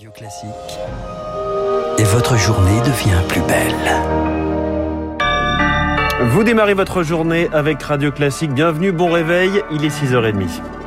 Radio Classique. Et votre journée devient plus belle. Vous démarrez votre journée avec Radio Classique. Bienvenue, bon réveil. Il est 6h30.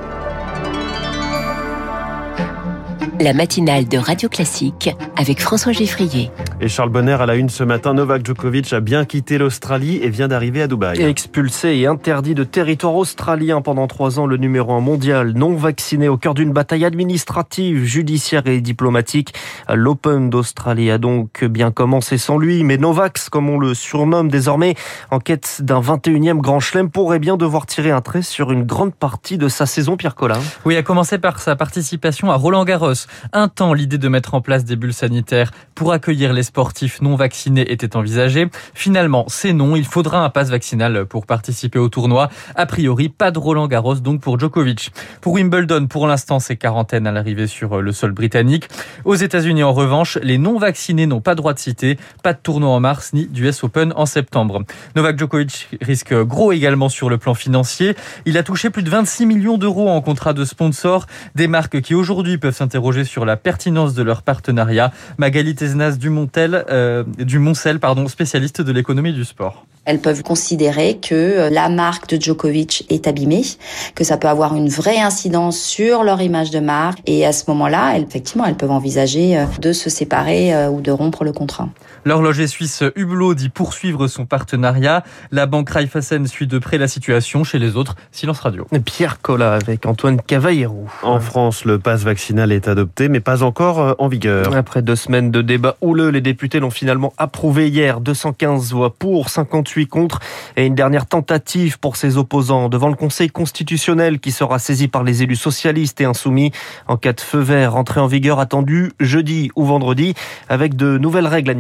La matinale de Radio Classique avec François Geffrier. Et Charles Bonner à la une ce matin, Novak Djokovic a bien quitté l'Australie et vient d'arriver à Dubaï. Expulsé et interdit de territoire australien pendant trois ans, le numéro un mondial non vacciné au cœur d'une bataille administrative, judiciaire et diplomatique. L'Open d'Australie a donc bien commencé sans lui, mais Novak, comme on le surnomme désormais, en quête d'un 21e grand chelem, pourrait bien devoir tirer un trait sur une grande partie de sa saison, Pierre Collin. Oui, à commencer par sa participation à Roland Garros. Un temps, l'idée de mettre en place des bulles sanitaires pour accueillir les sportifs non vaccinés était envisagée. Finalement, c'est non. Il faudra un pass vaccinal pour participer au tournoi. A priori, pas de Roland Garros donc pour Djokovic. Pour Wimbledon, pour l'instant, c'est quarantaine à l'arrivée sur le sol britannique. Aux États-Unis, en revanche, les non vaccinés n'ont pas droit de citer. Pas de tournoi en mars ni d'US Open en septembre. Novak Djokovic risque gros également sur le plan financier. Il a touché plus de 26 millions d'euros en contrat de sponsor. Des marques qui aujourd'hui peuvent s'interroger sur la pertinence de leur partenariat. Magali Tesnas du Montel, euh, du Moncel, pardon, spécialiste de l'économie du sport. Elles peuvent considérer que euh, la marque de Djokovic est abîmée, que ça peut avoir une vraie incidence sur leur image de marque. Et à ce moment-là, effectivement, elles peuvent envisager euh, de se séparer ou de rompre le contrat. L'horloger suisse Hublot dit poursuivre son partenariat. La banque Raiffeisen suit de près la situation. Chez les autres, silence radio. Pierre Collat avec Antoine Cavallero. En France, le pass vaccinal est adopté, mais pas encore en vigueur. Après deux semaines de débat houleux, les députés l'ont finalement approuvé hier. 215 voix pour, 58 contre et une dernière tentative pour ses opposants devant le Conseil constitutionnel qui sera saisi par les élus socialistes et insoumis en cas de feu vert. Entrée en vigueur attendue jeudi ou vendredi avec de nouvelles règles à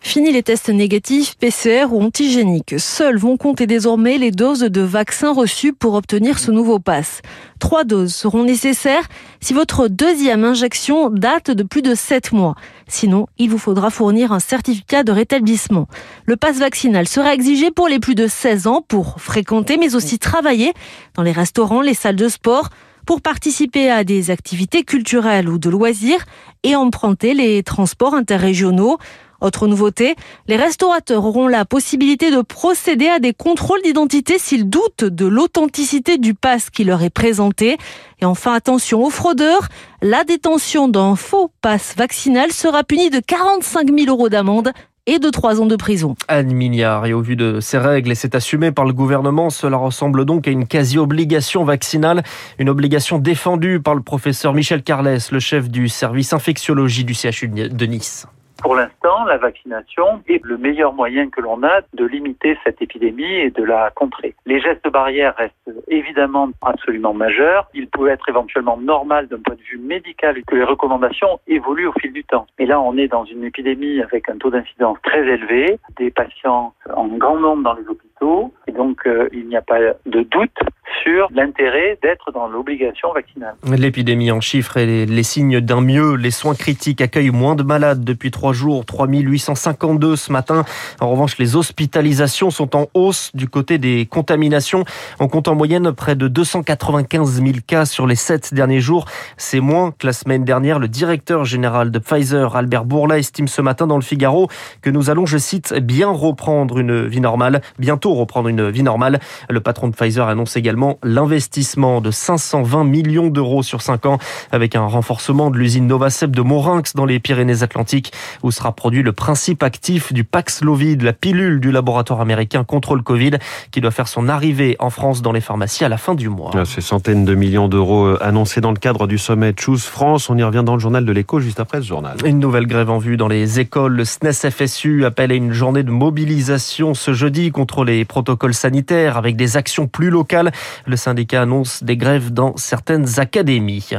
Fini les tests négatifs, PCR ou antigéniques. Seuls vont compter désormais les doses de vaccins reçues pour obtenir ce nouveau pass. Trois doses seront nécessaires si votre deuxième injection date de plus de 7 mois. Sinon, il vous faudra fournir un certificat de rétablissement. Le pass vaccinal sera exigé pour les plus de 16 ans pour fréquenter mais aussi travailler dans les restaurants, les salles de sport, pour participer à des activités culturelles ou de loisirs et emprunter les transports interrégionaux. Autre nouveauté, les restaurateurs auront la possibilité de procéder à des contrôles d'identité s'ils doutent de l'authenticité du pass qui leur est présenté. Et enfin, attention aux fraudeurs, la détention d'un faux pass vaccinal sera punie de 45 000 euros d'amende et de trois ans de prison. Anne Mignard, et au vu de ces règles, et c'est assumé par le gouvernement, cela ressemble donc à une quasi-obligation vaccinale, une obligation défendue par le professeur Michel Carles, le chef du service infectiologie du CHU de Nice. Pour l'instant, la vaccination est le meilleur moyen que l'on a de limiter cette épidémie et de la contrer. Les gestes barrières restent évidemment absolument majeurs. Il peut être éventuellement normal d'un point de vue médical que les recommandations évoluent au fil du temps. Et là, on est dans une épidémie avec un taux d'incidence très élevé, des patients en grand nombre dans les hôpitaux, et donc euh, il n'y a pas de doute sur l'intérêt d'être dans l'obligation vaccinale. L'épidémie en chiffres et les, signes d'un mieux. Les soins critiques accueillent moins de malades depuis trois jours, 3852 ce matin. En revanche, les hospitalisations sont en hausse du côté des contaminations. On compte en moyenne près de 295 000 cas sur les sept derniers jours. C'est moins que la semaine dernière. Le directeur général de Pfizer, Albert Bourla, estime ce matin dans le Figaro que nous allons, je cite, bien reprendre une vie normale, bientôt reprendre une vie normale. Le patron de Pfizer annonce également l'investissement de 520 millions d'euros sur 5 ans avec un renforcement de l'usine Novacep de Morinx dans les Pyrénées-Atlantiques où sera produit le principe actif du Paxlovid, la pilule du laboratoire américain contre le Covid qui doit faire son arrivée en France dans les pharmacies à la fin du mois. Ah, ces centaines de millions d'euros euh, annoncés dans le cadre du sommet Choose France, on y revient dans le journal de l'écho juste après ce journal. Une nouvelle grève en vue dans les écoles. Le SNES FSU appelle à une journée de mobilisation ce jeudi contre les protocoles sanitaires avec des actions plus locales. Le syndicat annonce des grèves dans certaines académies.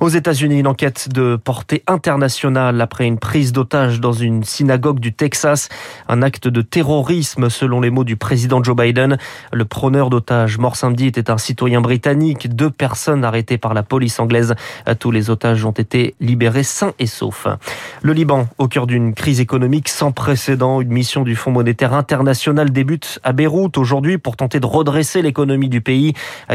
Aux États-Unis, une enquête de portée internationale après une prise d'otage dans une synagogue du Texas. Un acte de terrorisme, selon les mots du président Joe Biden. Le preneur d'otages mort samedi était un citoyen britannique. Deux personnes arrêtées par la police anglaise. Tous les otages ont été libérés sains et saufs. Le Liban, au cœur d'une crise économique sans précédent. Une mission du Fonds monétaire international débute à Beyrouth aujourd'hui pour tenter de redresser l'économie du pays.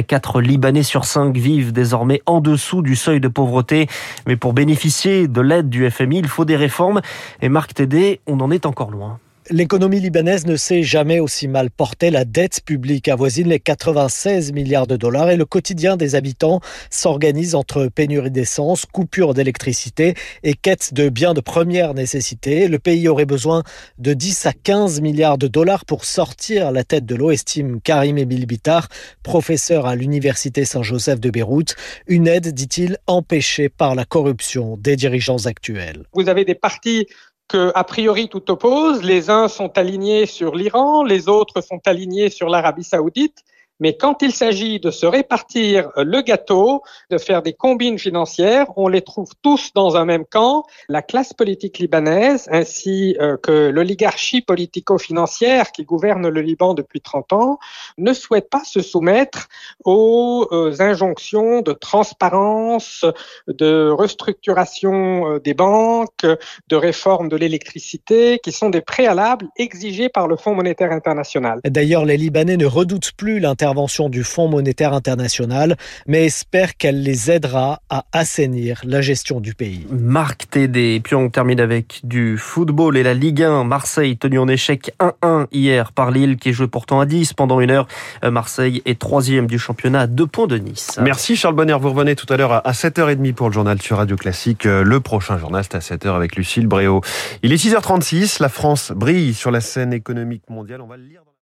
Quatre Libanais sur cinq vivent désormais en dessous du seuil de pauvreté. Mais pour bénéficier de l'aide du FMI, il faut des réformes. Et Marc Tédé, on en est encore loin. L'économie libanaise ne s'est jamais aussi mal portée. La dette publique avoisine les 96 milliards de dollars et le quotidien des habitants s'organise entre pénurie d'essence, coupure d'électricité et quête de biens de première nécessité. Le pays aurait besoin de 10 à 15 milliards de dollars pour sortir la tête de l'eau, estime Karim Emil Bitar, professeur à l'Université Saint-Joseph de Beyrouth. Une aide, dit-il, empêchée par la corruption des dirigeants actuels. Vous avez des partis que, a priori, tout oppose. Les uns sont alignés sur l'Iran, les autres sont alignés sur l'Arabie saoudite. Mais quand il s'agit de se répartir le gâteau, de faire des combines financières, on les trouve tous dans un même camp. La classe politique libanaise ainsi euh, que l'oligarchie politico-financière qui gouverne le Liban depuis 30 ans ne souhaite pas se soumettre aux euh, injonctions de transparence, de restructuration euh, des banques, de réforme de l'électricité qui sont des préalables exigés par le Fonds monétaire international. D'ailleurs, les Libanais ne redoutent plus l'intervention intervention du Fonds monétaire international, mais espère qu'elle les aidera à assainir la gestion du pays. Marc Tédé. Puis on termine avec du football et la Ligue 1. Marseille tenu en échec 1-1 hier par Lille qui est joué pourtant à 10 pendant une heure. Euh, Marseille est troisième du championnat à deux points de Nice. Merci Charles Bonner. Vous revenez tout à l'heure à 7h30 pour le journal sur Radio Classique. Euh, le prochain journal, c'est à 7h avec Lucille Bréau. Il est 6h36. La France brille sur la scène économique mondiale. On va le lire.